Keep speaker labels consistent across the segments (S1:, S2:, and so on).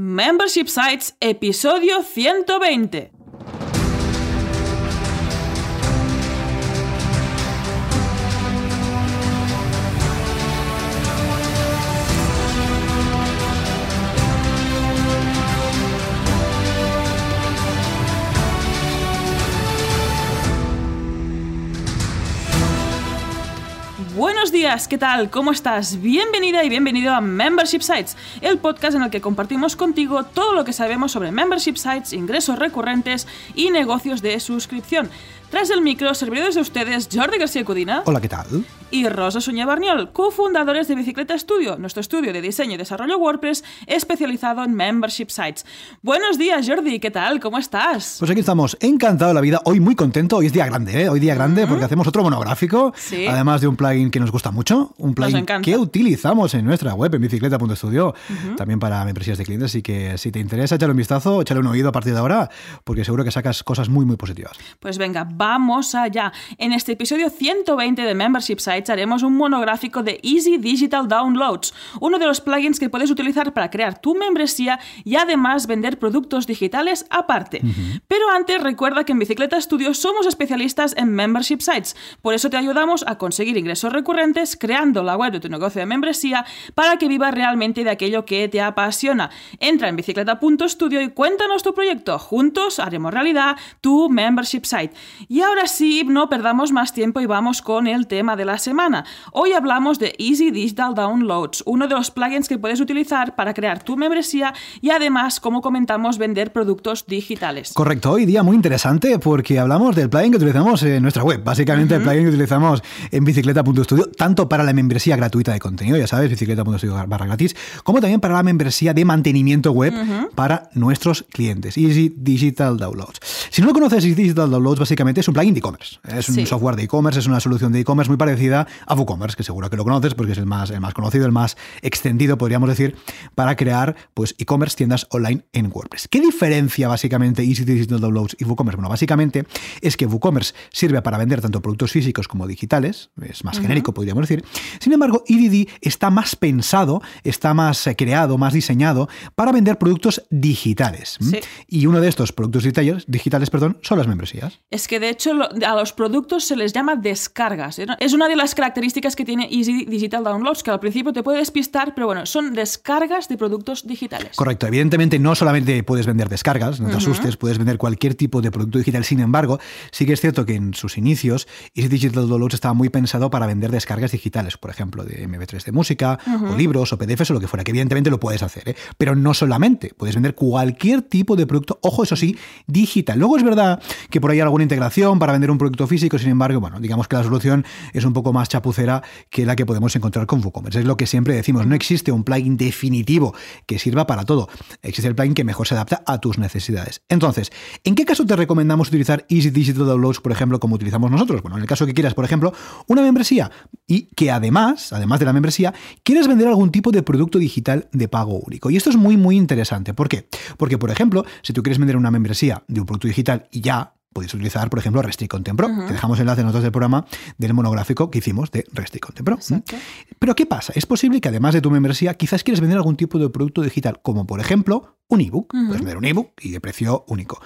S1: Membership Sites, episodio 120. ¿Qué tal? ¿Cómo estás? Bienvenida y bienvenido a Membership Sites, el podcast en el que compartimos contigo todo lo que sabemos sobre membership sites, ingresos recurrentes y negocios de suscripción. Tras el micro, servidores de ustedes Jordi García Cudina.
S2: Hola, ¿qué tal?
S1: Y Rosa Suñé Barniol, cofundadores de Bicicleta Studio, nuestro estudio de diseño y desarrollo WordPress especializado en membership sites. Buenos días, Jordi, ¿qué tal? ¿Cómo estás?
S2: Pues aquí estamos, encantado de la vida, hoy muy contento, hoy es día grande, ¿eh? Hoy día grande porque hacemos otro monográfico,
S1: Sí.
S2: además de un plugin que nos gusta mucho, un plugin que utilizamos en nuestra web, en bicicleta.studio, también para membresías de clientes, así que si te interesa, échale un vistazo, échale un oído a partir de ahora, porque seguro que sacas cosas muy, muy positivas.
S1: Pues venga, vamos allá. En este episodio 120 de Membership Sites haremos un monográfico de Easy Digital Downloads, uno de los plugins que puedes utilizar para crear tu membresía y además vender productos digitales aparte. Pero antes recuerda que en Bicicleta Studio somos especialistas en Membership Sites, por eso te ayudamos a conseguir ingresos recurrentes creando la web de tu negocio de membresía para que vivas realmente de aquello que te apasiona. Entra en bicicleta.studio y cuéntanos tu proyecto. Juntos haremos realidad tu membership site. Y ahora sí, no perdamos más tiempo y vamos con el tema de la semana. Hoy hablamos de Easy Digital Downloads, uno de los plugins que puedes utilizar para crear tu membresía y además, como comentamos, vender productos digitales.
S2: Correcto, hoy día muy interesante porque hablamos del plugin que utilizamos en nuestra web, básicamente el plugin que utilizamos en bicicleta.studio, tanto para la membresía gratuita de contenido, ya sabes, bicicleta.studio barra gratis, como también para la membresía de mantenimiento web para nuestros clientes, Easy Digital Downloads. Si no lo conoces, Easy Digital Downloads básicamente es un plugin de e-commerce, es un software de e-commerce, es una solución de e-commerce muy parecida a WooCommerce, que seguro que lo conoces porque es el más, el más conocido, el más extendido, podríamos decir, para crear pues e-commerce, tiendas online en WordPress. ¿Qué diferencia básicamente Easy Digital Downloads y WooCommerce? Bueno, básicamente es que WooCommerce sirve para vender tanto productos físicos como digitales, es más genérico, podríamos decir. Sin embargo, EDD está más pensado, está más eh, creado, más diseñado para vender productos digitales. Y uno de estos productos digitales, digitales perdón, son las membresías.
S1: Es que de hecho lo- a los productos se les llama descargas. Es una de las características que tiene Easy Digital Downloads, que al principio te puede despistar, pero bueno, son descargas de productos digitales.
S2: Correcto, evidentemente no solamente puedes vender descargas, no te asustes, puedes vender cualquier tipo de producto digital. Sin embargo, sí que es cierto que en sus inicios Easy Digital Downloads estaba muy pensado para vender descargas digitales, por ejemplo, de MP3 de música, o libros, o PDFs, o lo que fuera, que evidentemente lo puedes hacer, ¿eh? pero no solamente, puedes vender cualquier tipo de producto, ojo, eso sí, digital. Luego es verdad que por ahí hay alguna integración para vender un producto físico, sin embargo, bueno, digamos que la solución es un poco más chapucera que la que podemos encontrar con WooCommerce. Es lo que siempre decimos, no existe un plugin definitivo que sirva para todo. Existe el plugin que mejor se adapta a tus necesidades. Entonces, ¿en qué caso te recomendamos utilizar Easy Digital Downloads, por ejemplo, como utilizamos nosotros? Bueno, en el caso que quieras, por ejemplo, una membresía y que además, además de la membresía, quieres vender algún tipo de producto digital de pago único. Y esto es muy, muy interesante. ¿Por qué? Porque, por ejemplo, si tú quieres vender una membresía de un producto digital y ya podéis utilizar, por ejemplo, Restrict Content Pro. Te dejamos enlace en notas del programa del monográfico que hicimos de Restrict Content Pro.
S1: Exacto.
S2: Pero ¿qué pasa? Es posible que además de tu membresía, quizás quieres vender algún tipo de producto digital, como por ejemplo un ebook. Puedes vender un ebook y de precio único.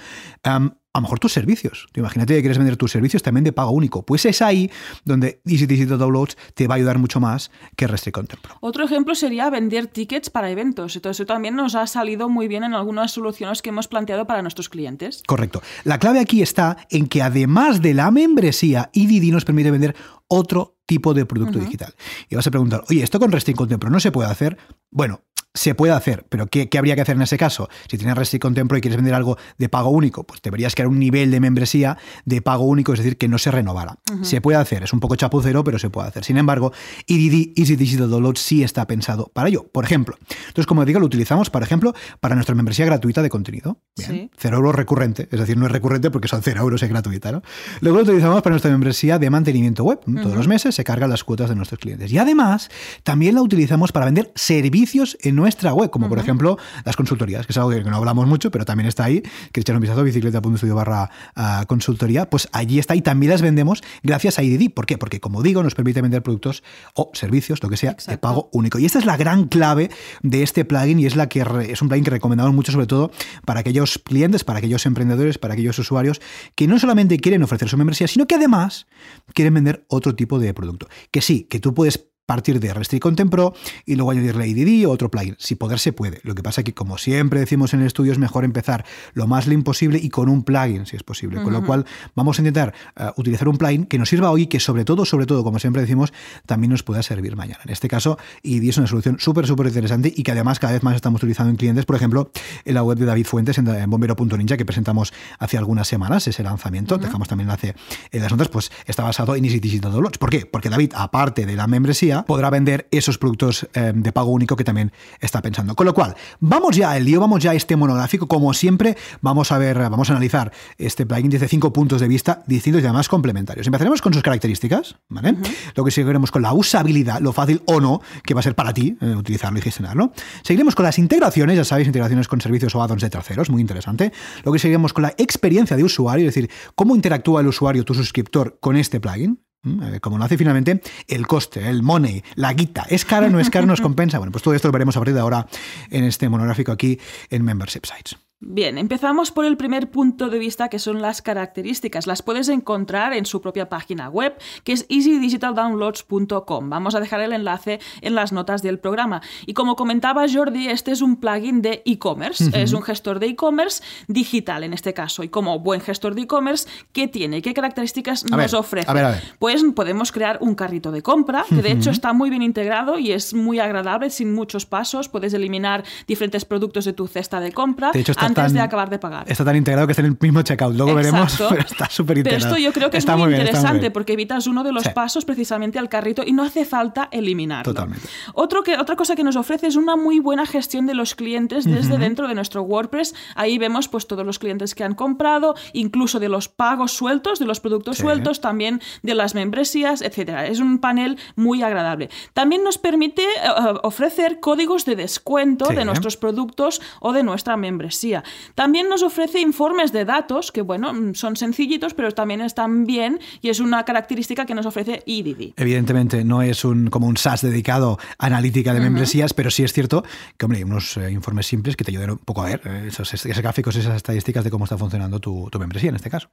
S2: A lo mejor tus servicios. Tú imagínate que quieres vender tus servicios también de pago único. Pues es ahí donde Easy Digital Downloads te va a ayudar mucho más que Restrict Content Pro.
S1: Otro ejemplo sería vender tickets para eventos. Entonces, eso también nos ha salido muy bien en algunas soluciones que hemos planteado para nuestros clientes.
S2: Correcto. La clave aquí está en que además de la membresía, EDD nos permite vender otro tipo de producto digital. Y vas a preguntar, oye, ¿esto con Restrict Content Pro no se puede hacer? Bueno, se puede hacer, pero ¿qué, qué habría que hacer en ese caso? Si tienes Restrict Content Pro y quieres vender algo de pago único, pues deberías crear un nivel de membresía de pago único, es decir, que no se renovara. Se puede hacer, es un poco chapucero, pero se puede hacer. Sin embargo, EDD, Easy Digital Download, sí está pensado para ello. Por ejemplo, entonces, como digo, lo utilizamos, por ejemplo, para nuestra membresía gratuita de contenido. Bien,
S1: Sí.
S2: cero euros recurrente, es decir, no es recurrente porque son cero euros, es gratuita. ¿no? Luego lo utilizamos para nuestra membresía de mantenimiento web. Todos los meses se cargan las cuotas de nuestros clientes. Y además, también la utilizamos para vender servicios en nuestra web, como por ejemplo las consultorías, que es algo que no hablamos mucho, pero también está ahí, que echar un vistazo bicicleta.studio barra ah, consultoría, pues allí está y también las vendemos gracias a IDD. ¿Por qué? Porque como digo, nos permite vender productos o servicios, lo que sea, de pago único. Y esta es la gran clave de este plugin y es la que es un plugin que recomendamos mucho, sobre todo para aquellos clientes, para aquellos emprendedores, para aquellos usuarios que no solamente quieren ofrecer su membresía, sino que además quieren vender otro tipo de producto. Que sí, que tú puedes partir de Restrict Content Pro y luego añadirle IDD o otro plugin. Si poder se puede. Lo que pasa es que, como siempre decimos en el estudio, es mejor empezar lo más lean posible y con un plugin, si es posible. Con lo cual, vamos a intentar eh, utilizar un plugin que nos sirva hoy y que, sobre todo, sobre todo, como siempre decimos, también nos pueda servir mañana. En este caso, IDD es una solución súper, súper interesante y que además cada vez más estamos utilizando en clientes. Por ejemplo, en la web de David Fuentes, en, bombero.ninja, que presentamos hace algunas semanas ese lanzamiento. Dejamos también enlace en las notas, pues está basado en Easy Digital Downloads. ¿Por qué? Porque David, aparte de la membresía, podrá vender esos productos eh, de pago único que también está pensando. Con lo cual, vamos ya al lío, vamos ya a este monográfico. Como siempre, vamos a ver, vamos a analizar este plugin desde cinco puntos de vista distintos y además complementarios. Empezaremos con sus características, ¿vale? Lo que seguiremos con la usabilidad, lo fácil o no que va a ser para ti eh, utilizarlo y gestionarlo. Seguiremos con las integraciones, ya sabéis, integraciones con servicios o add-ons de terceros, muy interesante. Lo que seguiremos con la experiencia de usuario, es decir, cómo interactúa el usuario, tu suscriptor, con este plugin. Mm, como lo hace finalmente, el coste, el money, la guita, ¿es cara o no es cara? ¿Nos compensa? Bueno, pues todo esto lo veremos a partir de ahora en este monográfico aquí en Membership Sites.
S1: Bien, empezamos por el primer punto de vista que son las características. Las puedes encontrar en su propia página web, que es easydigitaldownloads.com. Vamos a dejar el enlace en las notas del programa. Y como comentaba Jordi, este es un plugin de e-commerce. Es un gestor de e-commerce digital en este caso. Y como buen gestor de e-commerce, ¿qué tiene? ¿Qué características nos ofrece? Pues podemos crear un carrito de compra, que de hecho está muy bien integrado y es muy agradable, sin muchos pasos. Puedes eliminar diferentes productos de tu cesta de compra.
S2: De hecho, está
S1: antes de acabar de pagar.
S2: Está tan integrado que está en el mismo checkout. Luego veremos, pero está súper integrado.
S1: Pero esto yo creo que es muy, interesante porque evitas uno de los pasos precisamente al carrito y no hace falta eliminarlo.
S2: Totalmente.
S1: Otro que, otra cosa que nos ofrece es una muy buena gestión de los clientes desde dentro de nuestro WordPress. Ahí vemos pues todos los clientes que han comprado, incluso de los pagos sueltos, de los productos sueltos, también de las membresías, etcétera. Es un panel muy agradable. También nos permite eh, ofrecer códigos de descuento de nuestros productos o de nuestra membresía. También nos ofrece informes de datos, que bueno, mm, son sencillitos, pero también están bien y es una característica que nos ofrece EDD.
S2: Evidentemente, no es un, como un SaaS dedicado a analítica de membresías, pero sí es cierto que, hombre, hay unos eh, informes simples que te ayudan un poco a ver eh, esos, gráficos, esas estadísticas de cómo está funcionando tu, membresía en este caso.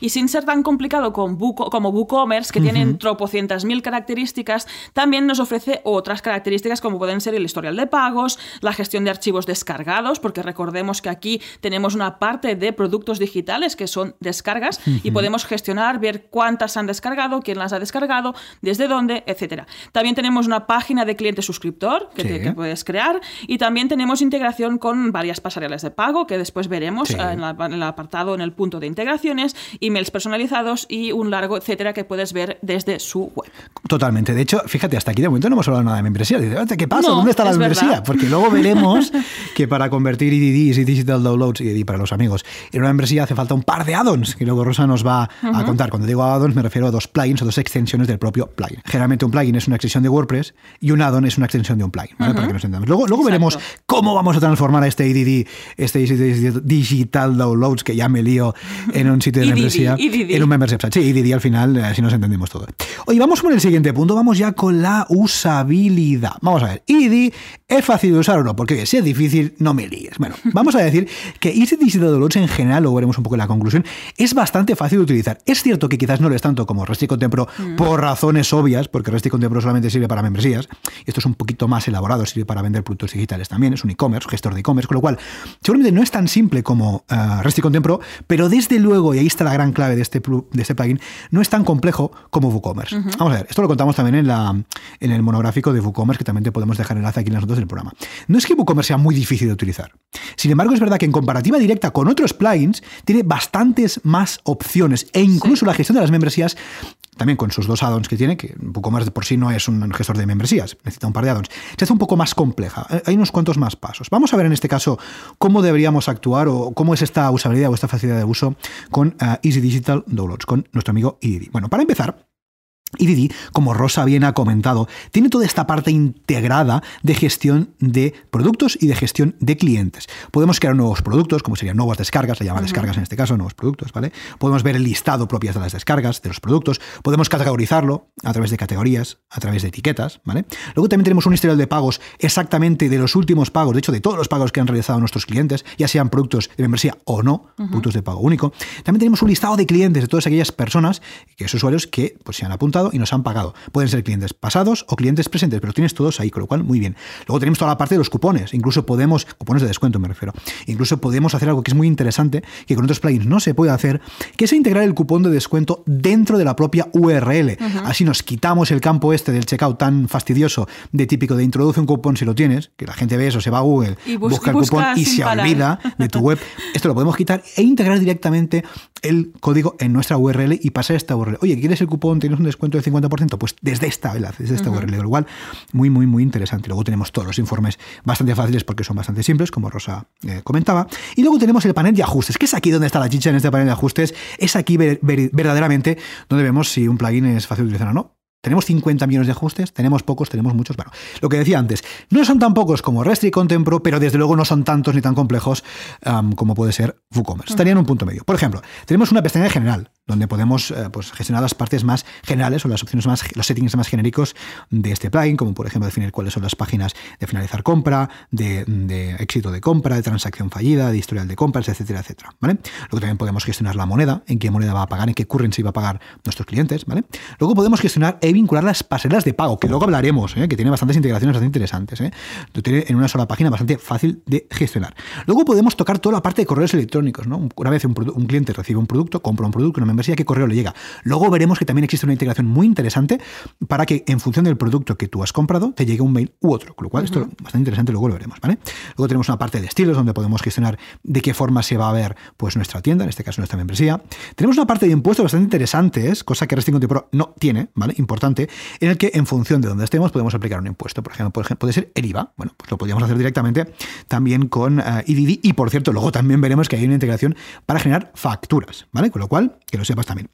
S1: Y sin ser tan complicado con como WooCommerce, que tienen tropocientas mil características, también nos ofrece otras características como pueden ser el historial de pagos, la gestión de archivos descargados, porque recordemos que aquí tenemos una parte de productos digitales que son descargas y podemos gestionar, ver cuántas han descargado, quién las ha descargado, desde dónde, etcétera. También tenemos una página de cliente suscriptor que, puedes crear y también tenemos integración con varias pasarelas de pago que después veremos en, el apartado, en el punto de integraciones, emails personalizados y un largo etcétera que puedes ver desde su web.
S2: Totalmente. De hecho, fíjate, hasta aquí de momento no hemos hablado nada de membresía. ¿qué pasa? ¿Dónde está la membresía? Porque luego veremos que para convertir IDD y Digital downloads y para los amigos. En una membresía hace falta un par de add-ons que luego Rosa nos va a contar. Cuando digo add-ons me refiero a dos plugins o dos extensiones del propio plugin. Generalmente un plugin es una extensión de WordPress y un add-on es una extensión de un plugin, Para que nos entendamos. Luego, luego veremos cómo vamos a transformar a este IDD, este Digital Downloads, que ya me lío en un sitio de membresía, en un membership Sí, IDD al final, así nos entendemos todo. Oye, vamos con el siguiente punto, vamos ya con la usabilidad. Vamos a ver, IDD es fácil de usar o no, porque si es difícil, no me líes. Bueno, vamos a decir que Easy Digital Downloads en general, lo veremos un poco en la conclusión, es bastante fácil de utilizar. Es cierto que quizás no lo es tanto como Resti Contempro mm. por razones obvias, porque Resti Contempro solamente sirve para membresías. Esto es un poquito más elaborado, sirve para vender productos digitales también, es un e-commerce, gestor de e-commerce, con lo cual seguramente no es tan simple como uh, Resti Contempro, pero desde luego, y ahí está la gran clave de este, de este plugin, no es tan complejo como WooCommerce. Vamos a ver, esto lo contamos también en, la, en el monográfico de WooCommerce, que también te podemos dejar enlace aquí en las notas del programa. No es que WooCommerce sea muy difícil de utilizar. Sin embargo, es verdad que en comparativa directa con otros plugins, tiene bastantes más opciones e incluso la gestión de las membresías también con sus dos addons que tiene, que un poco más de por sí no es un gestor de membresías, necesita un par de addons, se hace un poco más compleja. Eh, hay unos cuantos más pasos. Vamos a ver en este caso cómo deberíamos actuar o cómo es esta usabilidad o esta facilidad de uso con eh, Easy Digital Downloads, con nuestro amigo EDD. Bueno, para empezar, y Didi, como Rosa bien ha comentado, tiene toda esta parte integrada de gestión de productos y de gestión de clientes. Podemos crear nuevos productos, como serían nuevas descargas, se llama descargas en este caso, nuevos productos, ¿vale? Podemos ver el listado propias de las descargas, de los productos, podemos categorizarlo a través de categorías, a través de etiquetas, ¿vale? Luego también tenemos un historial de pagos exactamente de los últimos pagos, de hecho de todos los pagos que han realizado nuestros clientes, ya sean productos de membresía o no, productos de pago único. También tenemos un listado de clientes de todas aquellas personas, que es usuarios que pues, se han apuntado y nos han pagado. Pueden ser clientes pasados o clientes presentes, pero tienes todos ahí, con lo cual muy bien. Luego tenemos toda la parte de los cupones, incluso podemos, cupones de descuento me refiero, incluso podemos hacer algo que es muy interesante, que con otros plugins no se puede hacer, que es integrar el cupón de descuento dentro de la propia URL. Así nos quitamos el campo este del checkout tan fastidioso de típico de introduce un cupón si lo tienes, que la gente ve eso, se va a Google, busca el cupón y se olvida de tu web. Esto lo podemos quitar e integrar directamente el código en nuestra URL y pasar esta URL. Oye, ¿quieres el cupón? ¿Tienes un descuento del 50%? Pues desde esta, desde esta URL. Lo cual, muy, muy, muy interesante. Luego tenemos todos los informes bastante fáciles porque son bastante simples, como Rosa eh, comentaba. Y luego tenemos el panel de ajustes, que es aquí donde está la chicha en este panel de ajustes. Es aquí verdaderamente donde vemos si un plugin es fácil de utilizar o no. Tenemos 50 millones de ajustes, tenemos pocos, tenemos muchos. Bueno, lo que decía antes, no son tan pocos como Restri Contempro, pero desde luego no son tantos ni tan complejos como puede ser WooCommerce. Estaría en un punto medio. Por ejemplo, tenemos una pestaña general, donde podemos eh, pues, gestionar las partes más generales o las opciones más, los settings más genéricos de este plugin, como por ejemplo definir cuáles son las páginas de finalizar compra, de, éxito de compra, de transacción fallida, de historial de compras, etcétera, etcétera. ¿vale? Luego también podemos gestionar la moneda, en qué moneda va a pagar, en qué currency va a pagar nuestros clientes. ¿vale? Luego podemos gestionar e vincular las pasarelas de pago, que luego hablaremos, ¿eh? que tiene bastantes integraciones bastante interesantes. ¿eh? Tiene en una sola página bastante fácil de gestionar. Luego podemos tocar toda la parte de correos electrónicos. ¿no? Una vez un, un cliente recibe un producto, compra un producto, una membresía, ¿qué correo le llega? Luego veremos que también existe una integración muy interesante para que en función del producto que tú has comprado te llegue un mail u otro. Con lo cual, esto es bastante interesante, luego lo veremos. ¿vale? Luego tenemos una parte de estilos donde podemos gestionar de qué forma se va a ver pues, nuestra tienda, en este caso nuestra membresía. Tenemos una parte de impuestos bastante interesantes, cosa que Resting Pro no tiene, ¿vale? Importante, en el que en función de donde estemos podemos aplicar un impuesto. Por ejemplo, puede ser el IVA. Bueno, pues lo podríamos hacer directamente también con uh, Y por cierto, luego también veremos que hay una integración para generar facturas, ¿vale? Con lo cual, que lo sepas también.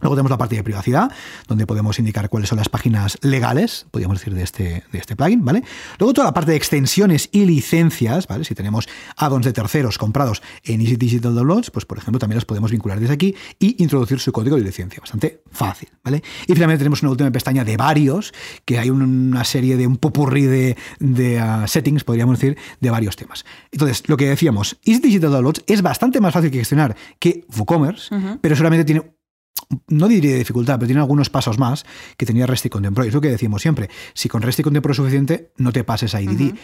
S2: Luego tenemos la parte de privacidad, donde podemos indicar cuáles son las páginas legales, podríamos decir, de este, de este plugin, ¿vale? Luego toda la parte de extensiones y licencias, ¿vale? Si tenemos add-ons de terceros comprados en Easy Digital Downloads, pues por ejemplo también los podemos vincular desde aquí y introducir su código de licencia, bastante fácil, ¿vale? Y finalmente tenemos una última pestaña de varios, que hay una serie de un popurrí de, de uh, settings, podríamos decir, de varios temas. Entonces, lo que decíamos, Easy Digital Downloads es bastante más fácil que gestionar que WooCommerce, pero solamente tiene no diría dificultad, pero tiene algunos pasos más que tenía REST y Contempro. Es lo que decimos siempre. Si con REST y Contempro es suficiente, no te pases a IDD.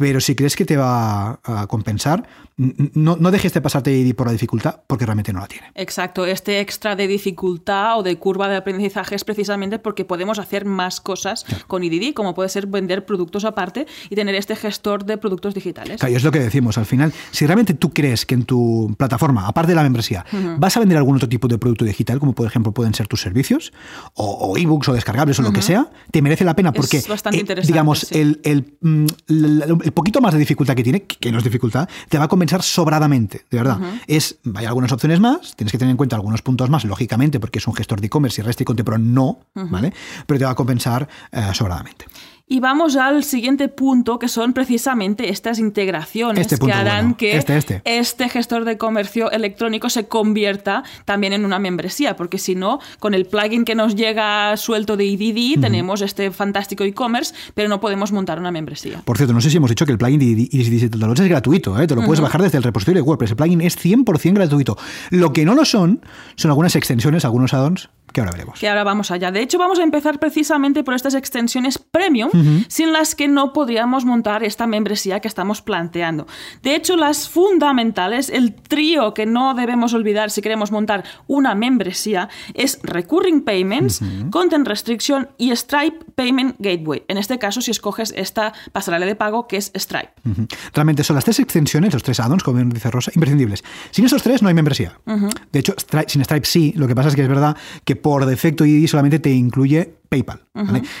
S2: Pero si crees que te va a compensar, no, no dejes de pasarte por la dificultad porque realmente no la tiene.
S1: Exacto, este extra de dificultad o de curva de aprendizaje es precisamente porque podemos hacer más cosas con IDD, como puede ser vender productos aparte y tener este gestor de productos digitales.
S2: Claro, y es lo que decimos, al final, si realmente tú crees que en tu plataforma, aparte de la membresía, vas a vender algún otro tipo de producto digital, como por ejemplo pueden ser tus servicios, o, ebooks o descargables o lo que sea, te merece la pena porque, eh, digamos, el, el, mm, el, poquito más de dificultad que tiene, que no es dificultad, te va a convencer sobradamente, de verdad. Es, hay algunas opciones más, tienes que tener en cuenta algunos puntos más, lógicamente, porque es un gestor de e-commerce y REST y Contempro no, ¿vale? Pero te va a compensar eh, sobradamente.
S1: Y vamos al siguiente punto, que son precisamente estas integraciones este que harán que este, este. este, gestor de comercio electrónico se convierta también en una membresía, porque si no, con el plugin que nos llega suelto de IDD, tenemos este fantástico e-commerce, pero no podemos montar una membresía.
S2: Por cierto, no sé si hemos dicho que el plugin de IDD es gratuito, ¿eh? te lo puedes bajar desde el repositorio de WordPress. El plugin es 100% gratuito. Lo que no lo son, son algunas extensiones, algunos add-ons que ahora veremos.
S1: Que ahora vamos allá. De hecho, vamos a empezar precisamente por estas extensiones premium, sin las que no podríamos montar esta membresía que estamos planteando. De hecho, las fundamentales, el trío que no debemos olvidar si queremos montar una membresía, es Recurring Payments, Content Restriction y Stripe Payment Gateway. En este caso, si escoges esta pasarela de pago que es Stripe.
S2: Realmente son las tres extensiones, los tres add-ons, como dice Rosa, imprescindibles. Sin esos tres no hay membresía. De hecho, sin Stripe sí, lo que pasa es que es verdad que por defecto y solamente te incluye PayPal.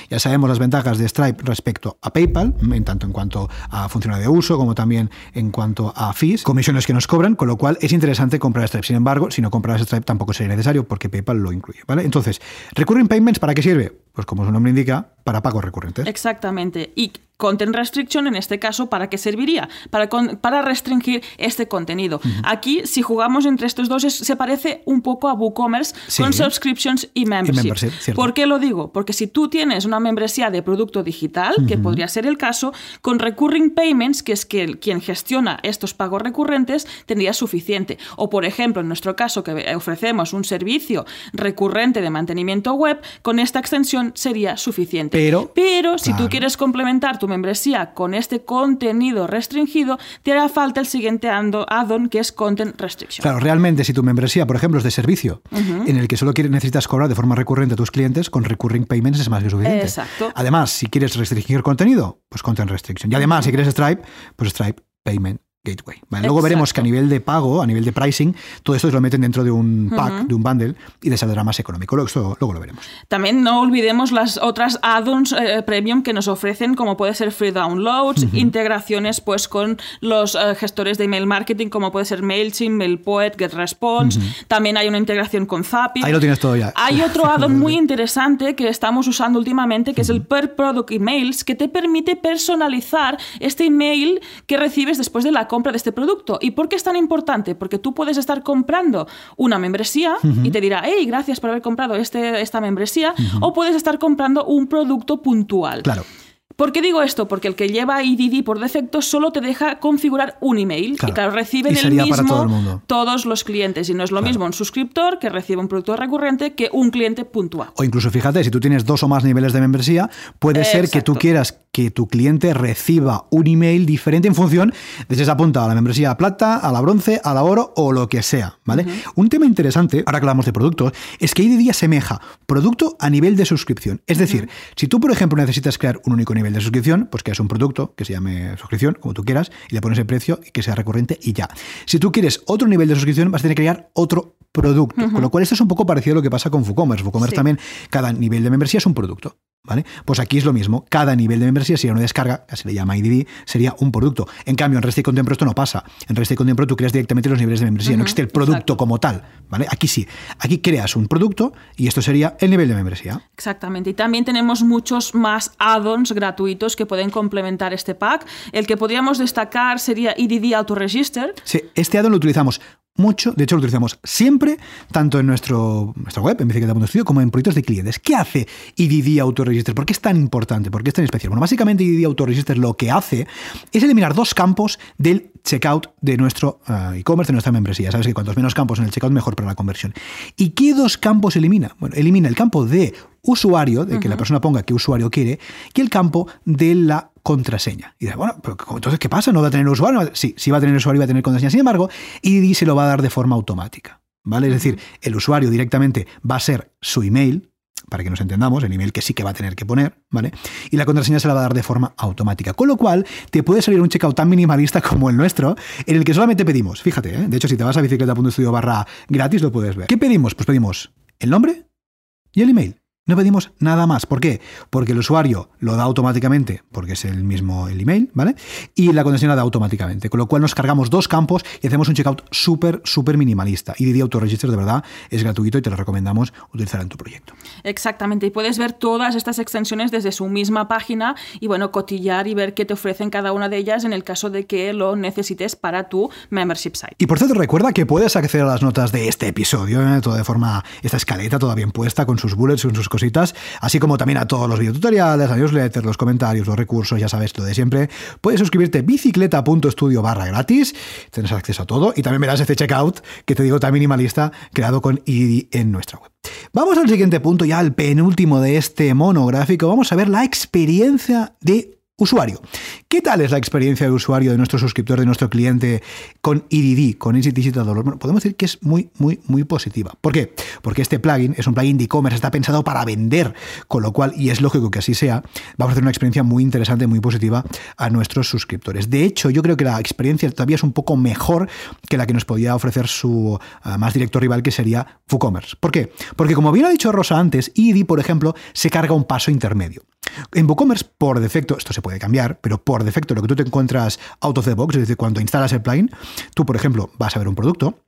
S2: Ya sabemos las ventajas de Stripe respecto a PayPal, en tanto en cuanto a funcionalidad de uso como también en cuanto a fees, comisiones que nos cobran, con lo cual es interesante comprar Stripe. Sin embargo, si no compras Stripe tampoco sería necesario porque PayPal lo incluye. ¿vale? Entonces, Recurring Payments, ¿para qué sirve? Pues como su nombre indica, para pagos recurrentes.
S1: Exactamente. Y Content Restriction, en este caso, ¿para qué serviría? Para, para restringir este contenido. Aquí, si jugamos entre estos dos, se parece un poco a WooCommerce con subscriptions y membership. ¿Por qué lo digo? Porque si tú tienes una membresía de producto digital, que podría ser el caso, con Recurring Payments, que es que quien gestiona estos pagos recurrentes, tendría suficiente. O, por ejemplo, en nuestro caso, que ofrecemos un servicio recurrente de mantenimiento web, con esta extensión sería suficiente.
S2: Pero,
S1: Pero si tú quieres complementar tu membresía con este contenido restringido, te hará falta el siguiente add-on que es Content Restriction.
S2: Claro, realmente si tu membresía, por ejemplo, es de servicio, en el que solo necesitas cobrar de forma recurrente a tus clientes, con Recurring Payments es más que suficiente.
S1: Exacto.
S2: Además, si quieres restringir contenido, pues Content Restriction. Y además, si quieres Stripe, pues Stripe Payment Gateway. Luego veremos que a nivel de pago, a nivel de pricing, todo esto lo meten dentro de un pack, de un bundle, y les saldrá más económico. Luego, esto, luego lo veremos.
S1: También no olvidemos las otras add-ons eh, premium que nos ofrecen, como puede ser free downloads, integraciones pues con los eh, gestores de email marketing, como puede ser MailChimp, MailPoet, GetResponse. También hay una integración con Zapier.
S2: Ahí lo tienes todo ya.
S1: Hay otro add-on muy interesante que estamos usando últimamente, que es el Per Product Emails, que te permite personalizar este email que recibes después de la compra de este producto. ¿Y por qué es tan importante? Porque tú puedes estar comprando una membresía y te dirá, hey, gracias por haber comprado este, esta membresía, o puedes estar comprando un producto puntual.
S2: Claro.
S1: ¿Por qué digo esto? Porque el que lleva IDD por defecto solo te deja configurar un email. Y claro, reciben el mismo todos los clientes. Y no es lo mismo un suscriptor que recibe un producto recurrente que un cliente puntual.
S2: O incluso fíjate, si tú tienes dos o más niveles de membresía, puede ser que tú quieras que tu cliente reciba un email diferente en función de si se apunta a la membresía plata, a la bronce, a la oro o lo que sea. ¿vale? Un tema interesante, ahora que hablamos de productos, es que IDD asemeja producto a nivel de suscripción. Es decir, si tú, por ejemplo, necesitas crear un único nivel de suscripción, pues es un producto que se llame suscripción, como tú quieras, y le pones el precio y que sea recurrente y ya. Si tú quieres otro nivel de suscripción, vas a tener que crear otro producto. Con lo cual, esto es un poco parecido a lo que pasa con WooCommerce. WooCommerce también, cada nivel de membresía es un producto. ¿Vale? Pues aquí es lo mismo. Cada nivel de membresía sería una descarga, que se le llama IDD, sería un producto. En cambio, en Resta y Contempro esto no pasa. En Resta y Contempro tú creas directamente los niveles de membresía. no existe el producto como tal. ¿vale? Aquí sí. Aquí creas un producto y esto sería el nivel de membresía.
S1: Exactamente. Y también tenemos muchos más add-ons gratuitos que pueden complementar este pack. El que podríamos destacar sería IDD Autoregister.
S2: Sí, este add-on lo utilizamos mucho, de hecho lo utilizamos siempre, tanto en nuestro, nuestra web, en bicicleta.studio, como en proyectos de clientes. ¿Qué hace IDD Autoregister? ¿Por qué es tan importante? ¿Por qué es tan especial? Bueno, básicamente IDD Autoregister lo que hace es eliminar dos campos del checkout de nuestro eh, e-commerce, de nuestra membresía. Sabes que cuantos menos campos en el checkout, mejor para la conversión. ¿Y qué dos campos elimina? Bueno, elimina el campo de usuario, de que la persona ponga qué usuario quiere, y el campo de la contraseña. Y dice, bueno, pero entonces, ¿qué pasa? ¿No va a tener usuario? Sí, sí va a tener usuario y va a tener contraseña. Sin embargo, IDD se lo va a dar de forma automática. ¿Vale? Es decir, el usuario directamente va a ser su email, para que nos entendamos, el email que sí que va a tener que poner, ¿vale? Y la contraseña se la va a dar de forma automática. Con lo cual, te puede salir un checkout tan minimalista como el nuestro, en el que solamente pedimos, fíjate, ¿eh? de hecho, si te vas a bicicleta.studio barra gratis, lo puedes ver. ¿Qué pedimos? Pues pedimos el nombre y el email. No pedimos nada más. ¿Por qué? Porque el usuario lo da automáticamente, porque es el mismo el email, ¿vale? Y la contraseña la da automáticamente. Con lo cual nos cargamos dos campos y hacemos un checkout súper, súper minimalista. Y Didi Autoregister de verdad es gratuito y te lo recomendamos utilizar en tu proyecto.
S1: Exactamente. Y puedes ver todas estas extensiones desde su misma página y, bueno, cotillar y ver qué te ofrecen cada una de ellas en el caso de que lo necesites para tu membership site.
S2: Y por cierto, recuerda que puedes acceder a las notas de este episodio, ¿eh? todo de forma, esta escaleta toda bien puesta, con sus bullets, con sus cosas así como también a todos los videotutoriales, a newsletters, los comentarios, los recursos, ya sabes lo de siempre. Puedes suscribirte bicicleta.studio barra gratis, tienes acceso a todo y también verás este checkout que te digo tan minimalista creado con IDD en nuestra web. Vamos al siguiente punto, ya al penúltimo de este monográfico. Vamos a ver la experiencia de Usuario. ¿Qué tal es la experiencia de usuario de nuestro suscriptor, de nuestro cliente con EDD, con Easy Digital? Bueno, podemos decir que es muy, muy, muy positiva. ¿Por qué? Porque este plugin es un plugin de e-commerce, está pensado para vender, con lo cual, y es lógico que así sea, va a ofrecer una experiencia muy interesante, muy positiva a nuestros suscriptores. De hecho, yo creo que la experiencia todavía es un poco mejor que la que nos podía ofrecer su uh, más directo rival, que sería WooCommerce. ¿Por qué? Porque como bien ha dicho Rosa antes, EDD, por ejemplo, se carga un paso intermedio. En WooCommerce, por defecto, esto se puede cambiar, pero por defecto lo que tú te encuentras out of the box, es decir, cuando instalas el plugin, tú, por ejemplo, vas a ver un producto,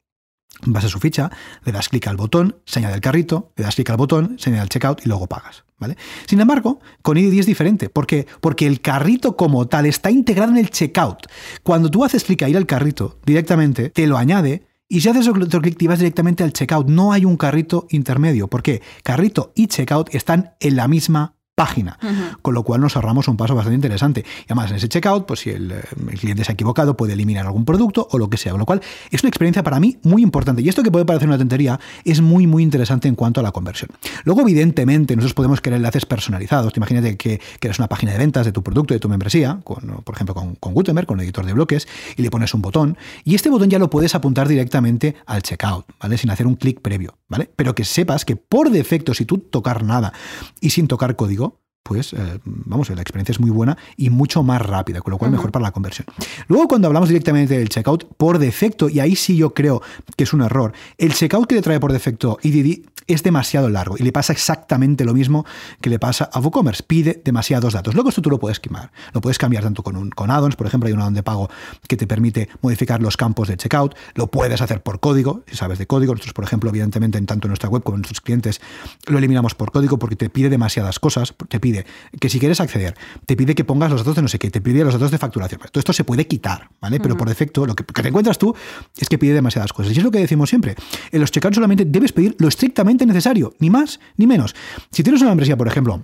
S2: vas a su ficha, le das clic al botón, se añade el carrito, le das clic al botón, se añade el checkout y luego pagas. ¿vale? Sin embargo, con IDD es diferente. ¿Por qué? Porque el carrito como tal está integrado en el checkout. Cuando tú haces clic a ir al carrito, directamente te lo añade y si haces otro clic, te vas directamente al checkout. No hay un carrito intermedio. ¿Por qué? Carrito y checkout están en la misma página, con lo cual nos ahorramos un paso bastante interesante. Y además en ese checkout, pues si el, el, cliente se ha equivocado, puede eliminar algún producto o lo que sea, con lo cual es una experiencia para mí muy importante. Y esto que puede parecer una tontería es muy, muy interesante en cuanto a la conversión. Luego, evidentemente, nosotros podemos crear enlaces personalizados. Imagínate que creas una página de ventas de tu producto, de tu membresía, con, por ejemplo, con, con Gutenberg, con el editor de bloques, y le pones un botón, y este botón ya lo puedes apuntar directamente al checkout, ¿vale? Sin hacer un clic previo, ¿vale? Pero que sepas que por defecto, si tú tocar nada y sin tocar código, pues eh, vamos, la experiencia es muy buena y mucho más rápida, con lo cual mejor para la conversión. Luego, cuando hablamos directamente del checkout, por defecto, y ahí sí yo creo que es un error, el checkout que le trae por defecto EDD es demasiado largo y le pasa exactamente lo mismo que le pasa a WooCommerce. Pide demasiados datos. Luego esto tú lo puedes cambiar. Lo puedes cambiar tanto con, un, con addons, por ejemplo, hay un addon de pago que te permite modificar los campos de checkout. Lo puedes hacer por código, si sabes de código. Nosotros, por ejemplo, evidentemente, en tanto en nuestra web como en nuestros clientes, lo eliminamos por código porque te pide demasiadas cosas. Te pide que si quieres acceder, te pide que pongas los datos de no sé qué, te pide los datos de facturación. Todo esto se puede quitar, ¿vale? Pero por defecto, lo que, que te encuentras tú es que pide demasiadas cosas. Y es lo que decimos siempre. En los checkouts solamente debes pedir lo estrictamente necesario, ni más ni menos. Si tienes una membresía, por ejemplo,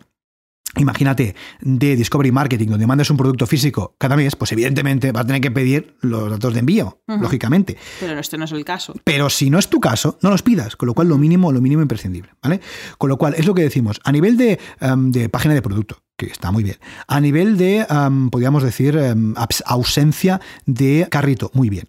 S2: Imagínate de Discovery Marketing, donde mandas un producto físico cada mes, pues evidentemente vas a tener que pedir los datos de envío, uh -huh. lógicamente.
S1: Pero este no es el caso.
S2: Pero si no es tu caso, no los pidas, con lo cual lo mínimo, lo mínimo imprescindible, ¿vale? Con lo cual, es lo que decimos, a nivel de, um, de página de producto, que está muy bien. A nivel de, um, podríamos decir, um, ausencia de carrito, muy bien.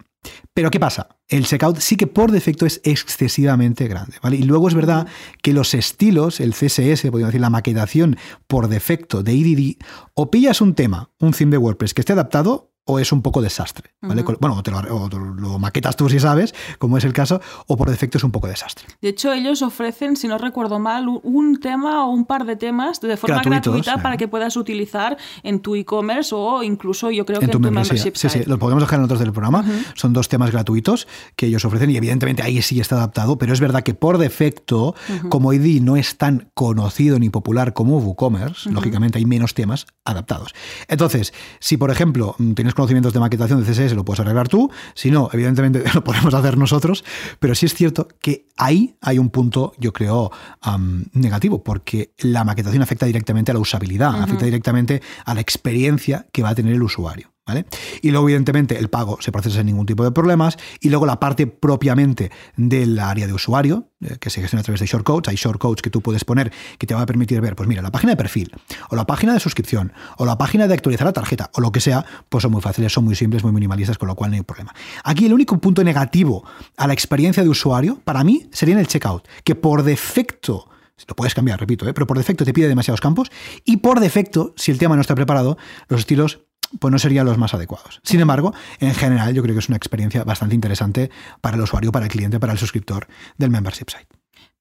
S2: Pero ¿qué pasa? El checkout sí que por defecto es excesivamente grande. ¿vale? Y luego es verdad que los estilos, el CSS, podríamos decir la maquetación por defecto de EDD, o pillas un tema, un theme de WordPress que esté adaptado, o es un poco desastre. ¿vale? Uh -huh. Bueno, o te, lo, o te, lo, maquetas tú si sabes, como es el caso, o por defecto es un poco desastre.
S1: De hecho, ellos ofrecen, si no recuerdo mal, un tema o un par de temas de forma Gratuitos, gratuita eh. para que puedas utilizar en tu e-commerce o incluso yo creo
S2: en
S1: que
S2: tu
S1: en tu
S2: membership. sí,
S1: site.
S2: sí, los podemos dejar en otros del programa. Uh -huh. Son dos temas gratuitos que ellos ofrecen y evidentemente ahí sí está adaptado, pero es verdad que por defecto, uh -huh. como ID no es tan conocido ni popular como WooCommerce, lógicamente hay menos temas adaptados. Entonces, si por ejemplo tienes conocimientos de maquetación de CSS lo puedes arreglar tú, si no, evidentemente lo podemos hacer nosotros, pero sí es cierto que ahí hay un punto, yo creo, um, negativo, porque la maquetación afecta directamente a la usabilidad, uh -huh. afecta directamente a la experiencia que va a tener el usuario. ¿Vale? Y luego, evidentemente, el pago se procesa sin ningún tipo de problemas. Y luego la parte propiamente del área de usuario, eh, que se gestiona a través de shortcodes. Hay shortcodes que tú puedes poner que te va a permitir ver, pues mira, la página de perfil, o la página de suscripción, o la página de actualizar la tarjeta, o lo que sea, pues son muy fáciles, son muy simples, muy minimalistas, con lo cual no hay problema. Aquí el único punto negativo a la experiencia de usuario, para mí, sería en el checkout, que por defecto lo puedes cambiar, repito, ¿eh? pero por defecto te pide demasiados campos y por defecto, si el tema no está preparado, los estilos pues no serían los más adecuados. Sin embargo, en general yo creo que es una experiencia bastante interesante para el usuario, para el cliente, para el suscriptor del membership site.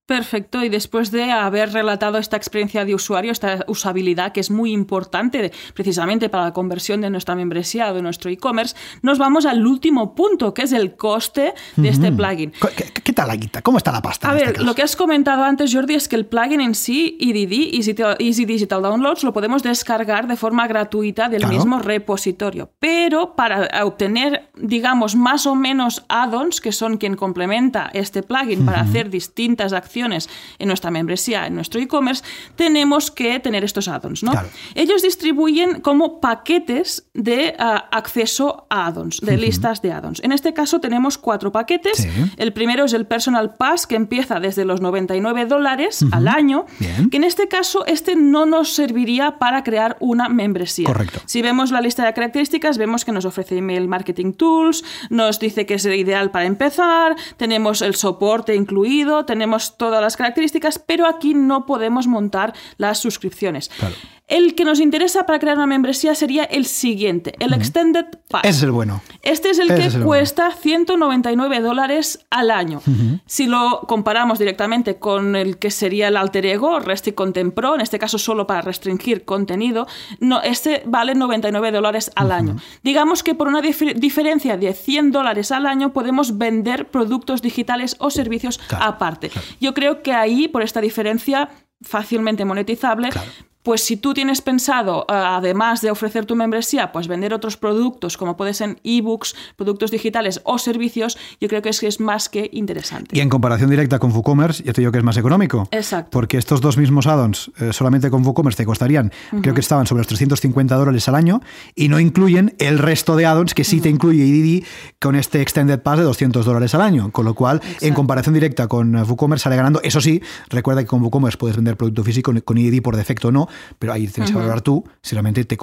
S1: Perfecto, y después de haber relatado esta experiencia de usuario, esta usabilidad que es muy importante precisamente para la conversión de nuestra membresía o de nuestro e-commerce, nos vamos al último punto, que es el coste de uh -huh. este plugin.
S2: ¿Qué, ¿Qué, tal la guita? ¿Cómo está la pasta?
S1: A ver,
S2: este
S1: lo que has comentado antes, Jordi, es que el plugin en sí, EDD, Easy Digital Downloads, lo podemos descargar de forma gratuita del claro. mismo repositorio. Pero para obtener, digamos, más o menos add-ons, que son quien complementa este plugin uh -huh. para hacer distintas acciones, en nuestra membresía, en nuestro e-commerce, tenemos que tener estos add-ons. ¿no?
S2: Claro.
S1: Ellos distribuyen como paquetes de ah, acceso a add-ons, de listas de add-ons. En este caso tenemos cuatro paquetes.
S2: Sí.
S1: El primero es el Personal Pass, que empieza desde los 99 dólares al año,
S2: Bien.
S1: que en este caso este no nos serviría para crear una membresía.
S2: Correcto.
S1: Si vemos la lista de características, vemos que nos ofrece email marketing tools, nos dice que es ideal para empezar, tenemos el soporte incluido, tenemos todas las características, pero aquí no podemos montar las suscripciones. El que nos interesa para crear una membresía sería el siguiente, el Extended Pass.
S2: Ese es el bueno.
S1: Este es el
S2: Ese
S1: que
S2: es el
S1: cuesta 199 dólares al año. Si lo comparamos directamente con el que sería el alter ego, Restrict Content Pro, en este caso solo para restringir contenido, no, este vale 99 dólares al año. Digamos que por una dif- diferencia de 100 dólares al año podemos vender productos digitales o servicios
S2: Claro,
S1: aparte. Yo creo que ahí, por esta diferencia fácilmente monetizable,
S2: Claro.
S1: Pues si tú tienes pensado, eh, además de ofrecer tu membresía, pues vender otros productos, como pueden ser ebooks, productos digitales o servicios, yo creo que es, es más que interesante.
S2: Y en comparación directa con WooCommerce, ya te digo que es más económico.
S1: Exacto.
S2: Porque estos dos mismos add-ons eh, solamente con WooCommerce te costarían, creo que estaban sobre los 350 dólares al año y no incluyen el resto de add-ons que sí te incluye IDD con este Extended Pass de 200 dólares al año. Con lo cual, en comparación directa con eh, WooCommerce sale ganando. Eso sí, recuerda que con WooCommerce puedes vender producto físico, con IDD por defecto no, pero ahí tienes que valorar tú si realmente te,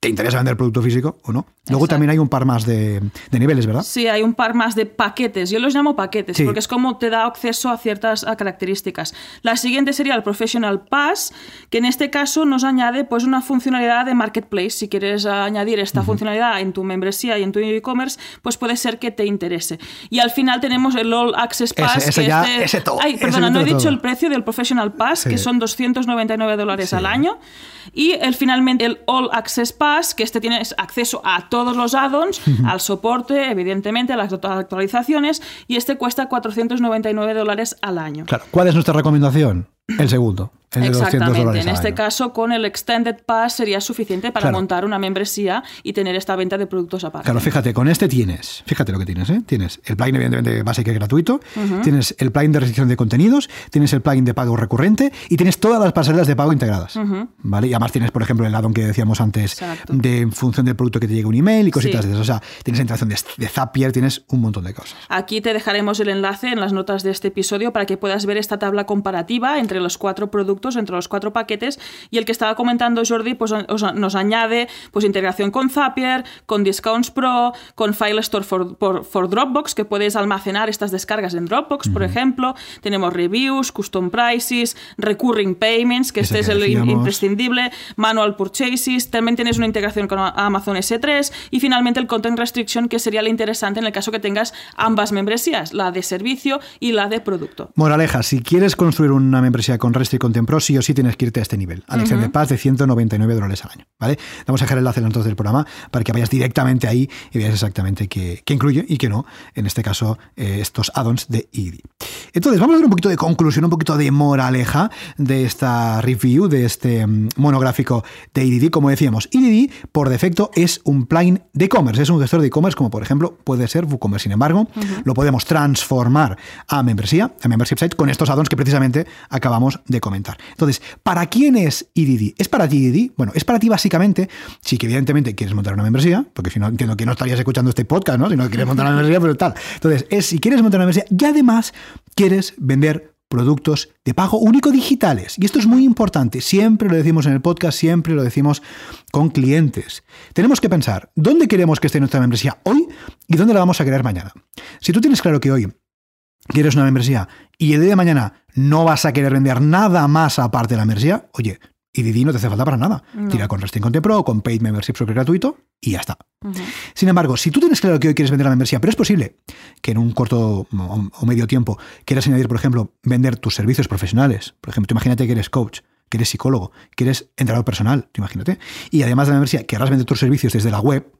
S2: te interesa vender producto físico o no. Luego
S1: Exacto.
S2: también hay un par más de, de niveles, ¿verdad?
S1: Sí, hay un par más de paquetes. Yo los llamo paquetes
S2: Sí.
S1: porque es como te da acceso a ciertas a características. La siguiente sería el Professional Pass, que en este caso nos añade pues una funcionalidad de marketplace. Si quieres añadir esta funcionalidad en tu membresía y en tu e-commerce, pues puede ser que te interese. Y al final tenemos el All Access Pass.
S2: ese
S1: que
S2: ya-
S1: este-
S2: ese todo,
S1: Ay, perdona, no he dicho
S2: todo.
S1: el precio del Professional Pass,
S2: Sí.
S1: que son 299 dólares
S2: Sí.
S1: al año. Y el, finalmente el All Access Pass, que este tiene acceso a todos los add-ons, al soporte, evidentemente, a las actu- actualizaciones, y este cuesta 499 dólares al año.
S2: Claro. ¿Cuál es nuestra recomendación? El segundo, el de 200
S1: Exactamente. En este caso, con el Extended Pass sería suficiente para
S2: Claro.
S1: montar una membresía y tener esta venta de productos aparte.
S2: Claro, fíjate, con este tienes, fíjate lo que tienes, ¿eh? Tienes el plugin evidentemente básico y gratuito, tienes el plugin de restricción de contenidos, tienes el plugin de pago recurrente y tienes todas las pasarelas de pago integradas, ¿vale? Y además tienes, por ejemplo, el add-on que decíamos antes
S1: Exacto.
S2: de en función del producto que te llegue un email y cositas
S1: Sí.
S2: de eso, o sea, tienes la integración de, de Zapier, tienes un montón de cosas.
S1: Aquí te dejaremos el enlace en las notas de este episodio para que puedas ver esta tabla comparativa entre los cuatro productos, entre los cuatro paquetes. Y el que estaba comentando Jordi pues, os- nos añade pues, integración con Zapier, con Discounts Pro, con File Store for, por- for Dropbox, que puedes almacenar estas descargas en Dropbox, por ejemplo. Tenemos reviews, custom prices, recurring payments, que
S2: Ese
S1: este es
S2: que
S1: el im-
S2: decíamos.
S1: imprescindible, manual purchases. También tienes una integración con Amazon S3 y finalmente el content restriction, que sería lo interesante en el caso que tengas ambas membresías, la de servicio y la de producto.
S2: Moraleja, si quieres construir una membresía con Rest y Content Pro, sí o sí tienes que irte a este nivel, al Extended Pass de 199 dólares al año. ¿vale? Vamos a dejar el enlace en las notas del programa para que vayas directamente ahí y veas exactamente qué, qué incluye y qué no, en este caso, eh, estos add-ons de IDI. Entonces, vamos a ver un poquito de conclusión, un poquito de moraleja de esta review, de este mm, monográfico de IDD. Como decíamos, IDD por defecto es un plugin de e-commerce, es un gestor de e-commerce como por ejemplo puede ser WooCommerce. Sin embargo, lo podemos transformar a membresía, a membership site, con estos add-ons que precisamente acabamos de comentar. Entonces, ¿para quién es IDD? ¿Es para ti IDD? Bueno, es para ti básicamente, si que evidentemente quieres montar una membresía, porque si no entiendo que no estarías escuchando este podcast, ¿no? Si no quieres montar una membresía, pero tal. Entonces, es si quieres montar una membresía y además quieres vender productos de pago único digitales. Y esto es muy importante, siempre lo decimos en el podcast, siempre lo decimos con clientes. Tenemos que pensar dónde queremos que esté nuestra membresía hoy y dónde la vamos a querer mañana. Si tú tienes claro que hoy quieres una membresía y el día de mañana no vas a querer vender nada más aparte de la membresía, oye, y Didi no te hace falta para nada.
S1: No.
S2: Tira con Resting Content Pro, con Paid Membership super gratuito y ya está. Sin embargo, si tú tienes claro que hoy quieres vender la membresía, pero es posible que en un corto o o medio tiempo quieras añadir, por ejemplo, vender tus servicios profesionales. Por ejemplo, tú imagínate que eres coach, que eres psicólogo, que eres entrenador personal, tú imagínate. Y además de la membresía, querrás vender tus servicios desde la web,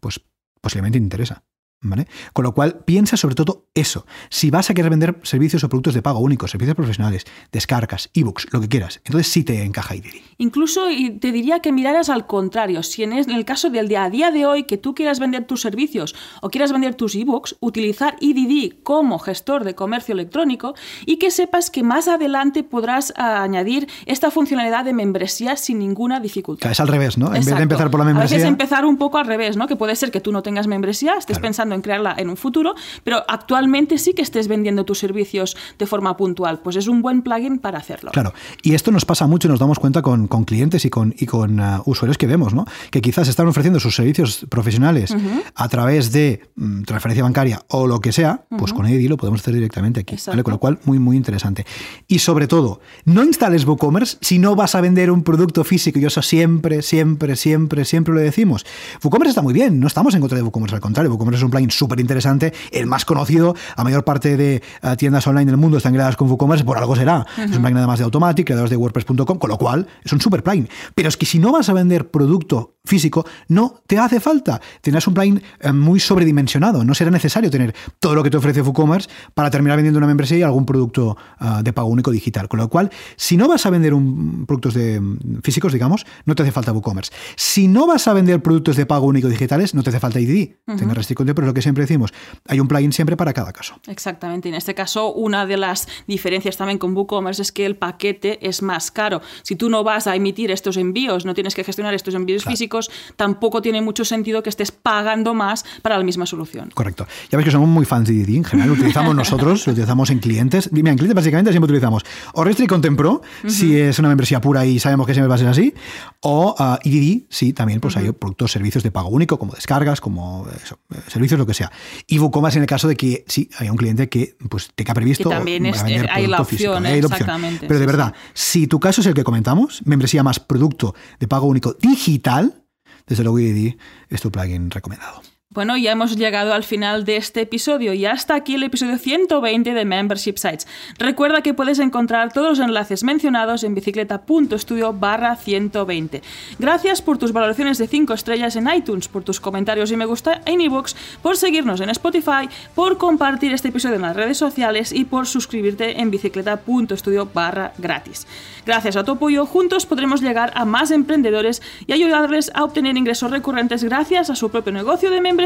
S2: pues posiblemente te interesa. ¿Vale? Con lo cual, piensa sobre todo eso. Si vas a querer vender servicios o productos de pago único, servicios profesionales, descargas, ebooks, lo que quieras, entonces sí te encaja IDD.
S1: Incluso te diría que miraras al contrario. Si en el caso del día a día de hoy que tú quieras vender tus servicios o quieras vender tus ebooks, utilizar IDD como gestor de comercio electrónico y que sepas que más adelante podrás ah, añadir esta funcionalidad de membresía sin ninguna dificultad.
S2: Es al revés, ¿no? En vez de empezar por la membresía.
S1: A veces empezar un poco al revés, ¿no? Que puede ser que tú no tengas membresía, estés pensando en crearla en un futuro, pero actualmente sí que estés vendiendo tus servicios de forma puntual. Pues es un buen plugin para hacerlo.
S2: Claro. Y esto nos pasa mucho y nos damos cuenta con, clientes y con, y con uh, usuarios que vemos, ¿no? Que quizás están ofreciendo sus servicios profesionales a través de mm, transferencia bancaria o lo que sea, pues con EDI lo podemos hacer directamente aquí. ¿vale? Con lo cual, muy, muy interesante. Y sobre todo, no instales WooCommerce si no vas a vender un producto físico. Y eso siempre, siempre, siempre, siempre lo decimos. WooCommerce está muy bien, no estamos en contra de WooCommerce, al contrario, WooCommerce es un plugin súper interesante, el más conocido, a mayor parte de eh, tiendas online del mundo están creadas con WooCommerce, por algo será. Es un plugin además de Automatic, creadores de WordPress.com, con lo cual es un super plugin. Pero es que si no vas a vender producto físico, no te hace falta. Tendrás un plugin eh, muy sobredimensionado. No será necesario tener todo lo que te ofrece WooCommerce para terminar vendiendo una membresía y algún producto eh, de pago único digital. Con lo cual, si no vas a vender un, productos de, mm, físicos, digamos, no te hace falta WooCommerce. Si no vas a vender productos de pago único digitales, no te hace falta IDD. Uh Tenga restricción, pero es lo que siempre decimos. Hay un plugin siempre para cada caso.
S1: Exactamente. En este caso, una de las diferencias también con WooCommerce es que el paquete es más caro. Si tú no vas a emitir estos envíos, no tienes que gestionar estos envíos físicos, tampoco tiene mucho sentido que estés pagando más para la misma solución.
S2: Correcto. Ya ves que somos muy fans de IDD en general, lo utilizamos nosotros, lo utilizamos en clientes. Dime, en clientes básicamente siempre utilizamos o Restrict Content Pro, si es una membresía pura y sabemos que siempre va a ser así, o uh, IDD, sí, también pues hay productos, servicios de pago único, como descargas, como eh, servicios, lo que sea. Y WooCommerce en el caso de que sí, hay un cliente que pues te ha previsto.
S1: Que también es, eh, hay, la opción, hay la opción,
S2: Pero de verdad, si tu caso es el que comentamos, membresía más producto de pago único digital, desde luego IDD es tu plugin recomendado.
S1: Bueno, ya hemos llegado al final de este episodio y hasta aquí el episodio 120 de Membership Sites. Recuerda que puedes encontrar todos los enlaces mencionados en bicicleta.studio barra 120. Gracias por tus valoraciones de 5 estrellas en iTunes, por tus comentarios y me gusta en iVoox, por seguirnos en Spotify, por compartir este episodio en las redes sociales y por suscribirte en bicicleta.studio barra gratis. Gracias a tu apoyo, juntos podremos llegar a más emprendedores y ayudarles a obtener ingresos recurrentes gracias a su propio negocio de membresía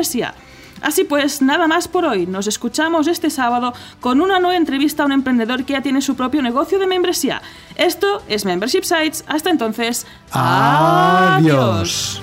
S1: Así pues, nada más por hoy. Nos escuchamos este sábado con una nueva entrevista a un emprendedor que ya tiene su propio negocio de membresía. Esto es Membership Sites. Hasta entonces, adiós.